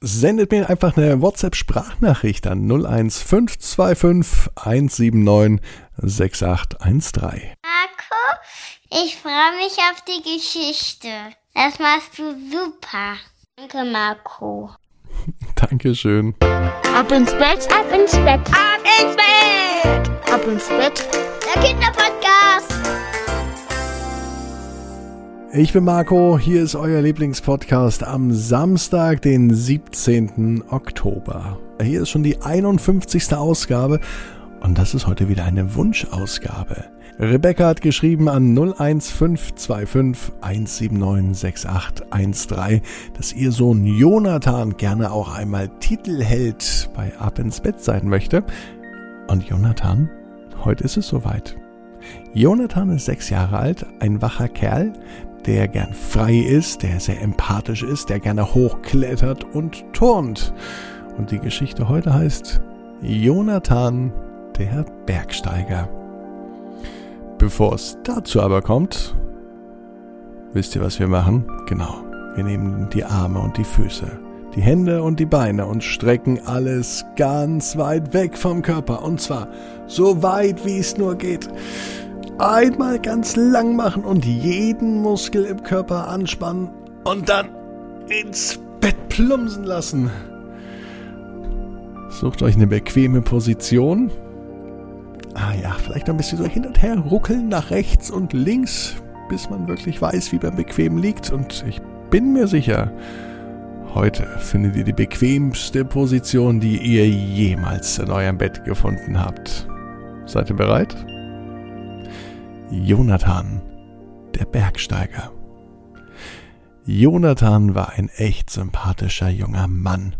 sendet mir einfach eine WhatsApp-Sprachnachricht an 01525 179 6813. Marco, ich freue mich auf die Geschichte. Das machst du super. Danke, Marco. Dankeschön. Ab ins Bett, ab ins Bett, ab ins Bett, ab ins Bett. Der Kinderpodcast. Ich bin Marco, hier ist euer Lieblingspodcast am Samstag, den 17. Oktober. Hier ist schon die 51. Ausgabe und das ist heute wieder eine Wunschausgabe. Rebecca hat geschrieben an 01525 179 6813, dass ihr Sohn Jonathan gerne auch einmal Titelheld bei Ab ins Bett sein möchte. Und Jonathan, heute ist es soweit. Jonathan ist sechs Jahre alt, ein wacher Kerl, der gern frei ist, der sehr empathisch ist, der gerne hochklettert und turnt. Und die Geschichte heute heißt Jonathan, der Bergsteiger. Bevor es dazu aber kommt, wisst ihr, was wir machen? Genau, wir nehmen die Arme und die Füße, die Hände und die Beine und strecken alles ganz weit weg vom Körper. Und zwar so weit, wie es nur geht einmal ganz lang machen und jeden Muskel im Körper anspannen und dann ins Bett plumpsen lassen. Sucht euch eine bequeme Position. Ah ja, vielleicht ein bisschen so hin und her ruckeln nach rechts und links, bis man wirklich weiß, wie man bequem liegt. Und ich bin mir sicher, heute findet ihr die bequemste Position, die ihr jemals in eurem Bett gefunden habt. Seid ihr bereit? Jonathan, der Bergsteiger. Jonathan war ein echt sympathischer junger Mann.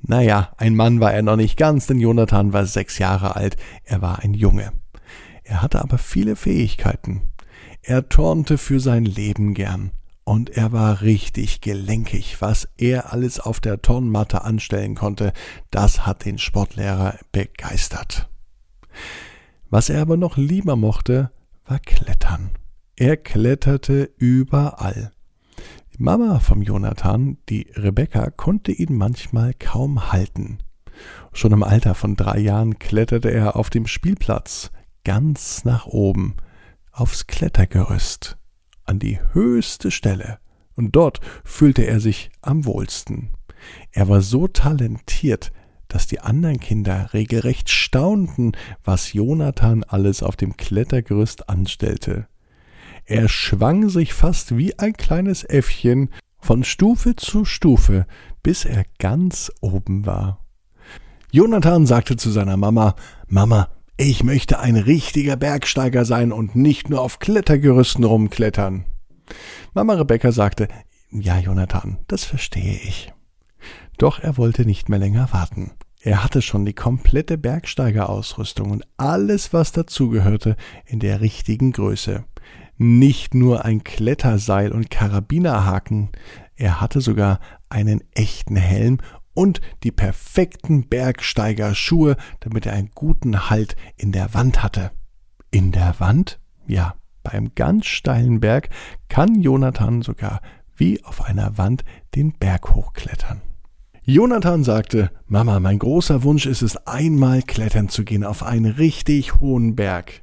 Naja, ein Mann war er noch nicht ganz, denn Jonathan war sechs Jahre alt, er war ein Junge. Er hatte aber viele Fähigkeiten. Er turnte für sein Leben gern. Und er war richtig gelenkig. Was er alles auf der Turnmatte anstellen konnte, das hat den Sportlehrer begeistert. Was er aber noch lieber mochte, war Klettern. Er kletterte überall. Die Mama vom Jonathan, die Rebecca, konnte ihn manchmal kaum halten. Schon im Alter von drei Jahren kletterte er auf dem Spielplatz ganz nach oben, aufs Klettergerüst, an die höchste Stelle, und dort fühlte er sich am wohlsten. Er war so talentiert, dass die anderen Kinder regelrecht staunten, was Jonathan alles auf dem Klettergerüst anstellte. Er schwang sich fast wie ein kleines Äffchen von Stufe zu Stufe, bis er ganz oben war. Jonathan sagte zu seiner Mama Mama, ich möchte ein richtiger Bergsteiger sein und nicht nur auf Klettergerüsten rumklettern. Mama Rebecca sagte Ja, Jonathan, das verstehe ich. Doch er wollte nicht mehr länger warten. Er hatte schon die komplette Bergsteigerausrüstung und alles, was dazugehörte, in der richtigen Größe. Nicht nur ein Kletterseil und Karabinerhaken, er hatte sogar einen echten Helm und die perfekten Bergsteigerschuhe, damit er einen guten Halt in der Wand hatte. In der Wand? Ja, beim ganz steilen Berg kann Jonathan sogar wie auf einer Wand den Berg hochklettern. Jonathan sagte, Mama, mein großer Wunsch ist es, einmal klettern zu gehen auf einen richtig hohen Berg.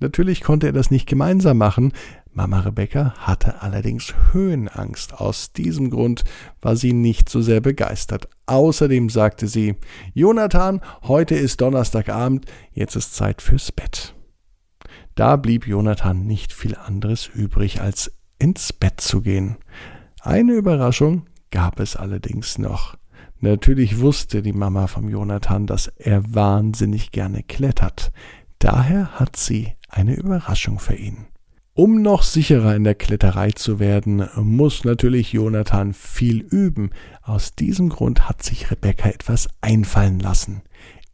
Natürlich konnte er das nicht gemeinsam machen. Mama Rebecca hatte allerdings Höhenangst. Aus diesem Grund war sie nicht so sehr begeistert. Außerdem sagte sie, Jonathan, heute ist Donnerstagabend, jetzt ist Zeit fürs Bett. Da blieb Jonathan nicht viel anderes übrig, als ins Bett zu gehen. Eine Überraschung gab es allerdings noch. Natürlich wusste die Mama vom Jonathan, dass er wahnsinnig gerne klettert. Daher hat sie eine Überraschung für ihn. Um noch sicherer in der Kletterei zu werden, muss natürlich Jonathan viel üben. Aus diesem Grund hat sich Rebecca etwas einfallen lassen.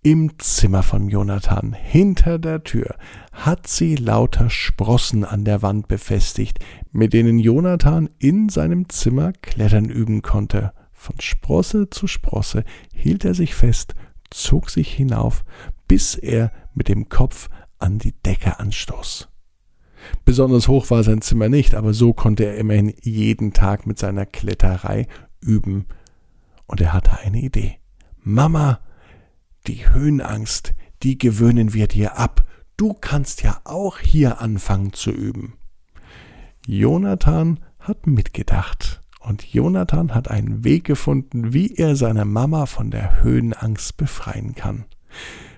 Im Zimmer von Jonathan, hinter der Tür, hat sie lauter Sprossen an der Wand befestigt, mit denen Jonathan in seinem Zimmer klettern üben konnte. Von Sprosse zu Sprosse hielt er sich fest, zog sich hinauf, bis er mit dem Kopf an die Decke anstoß. Besonders hoch war sein Zimmer nicht, aber so konnte er immerhin jeden Tag mit seiner Kletterei üben. und er hatte eine Idee. Mama, die Höhenangst, die gewöhnen wir dir ab. Du kannst ja auch hier anfangen zu üben. Jonathan hat mitgedacht und Jonathan hat einen Weg gefunden, wie er seine Mama von der Höhenangst befreien kann.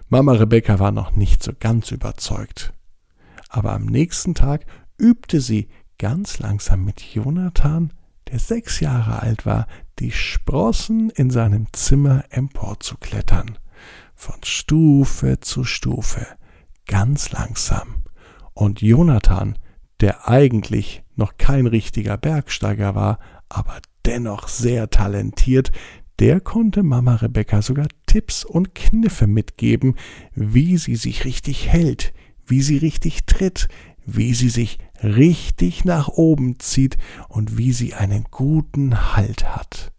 Mama Rebecca war noch nicht so ganz überzeugt. Aber am nächsten Tag übte sie ganz langsam mit Jonathan, der sechs Jahre alt war, die Sprossen in seinem Zimmer emporzuklettern. Von Stufe zu Stufe, ganz langsam. Und Jonathan, der eigentlich noch kein richtiger Bergsteiger war, aber dennoch sehr talentiert, der konnte Mama Rebecca sogar Tipps und Kniffe mitgeben, wie sie sich richtig hält, wie sie richtig tritt, wie sie sich richtig nach oben zieht und wie sie einen guten Halt hat.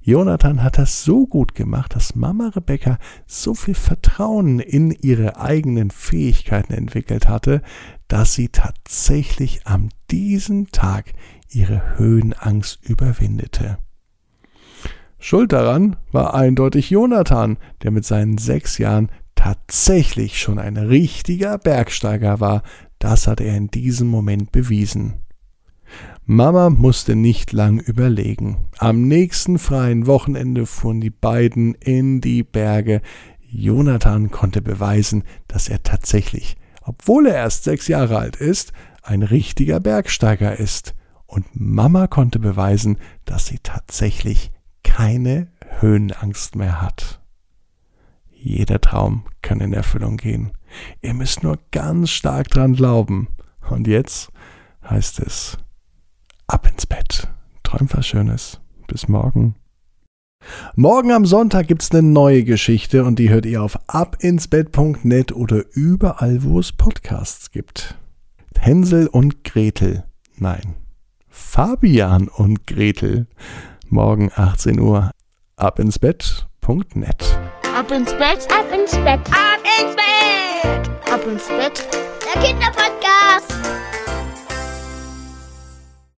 Jonathan hat das so gut gemacht, dass Mama Rebecca so viel Vertrauen in ihre eigenen Fähigkeiten entwickelt hatte, dass sie tatsächlich am diesen Tag ihre Höhenangst überwindete. Schuld daran war eindeutig Jonathan, der mit seinen sechs Jahren tatsächlich schon ein richtiger Bergsteiger war, das hat er in diesem Moment bewiesen. Mama musste nicht lang überlegen. Am nächsten freien Wochenende fuhren die beiden in die Berge. Jonathan konnte beweisen, dass er tatsächlich, obwohl er erst sechs Jahre alt ist, ein richtiger Bergsteiger ist. Und Mama konnte beweisen, dass sie tatsächlich keine Höhenangst mehr hat. Jeder Traum kann in Erfüllung gehen. Ihr müsst nur ganz stark dran glauben. Und jetzt heißt es, ab ins Bett. Träum was Schönes. Bis morgen. Morgen am Sonntag gibt's eine neue Geschichte und die hört ihr auf abinsbett.net oder überall, wo es Podcasts gibt. Hänsel und Gretel. Nein. Fabian und Gretel. Morgen 18 Uhr. abinsbett.net. Ab ins Bett, Ab ins Bett, ab ins Bett, ab ins Bett. der Kinderpodcast.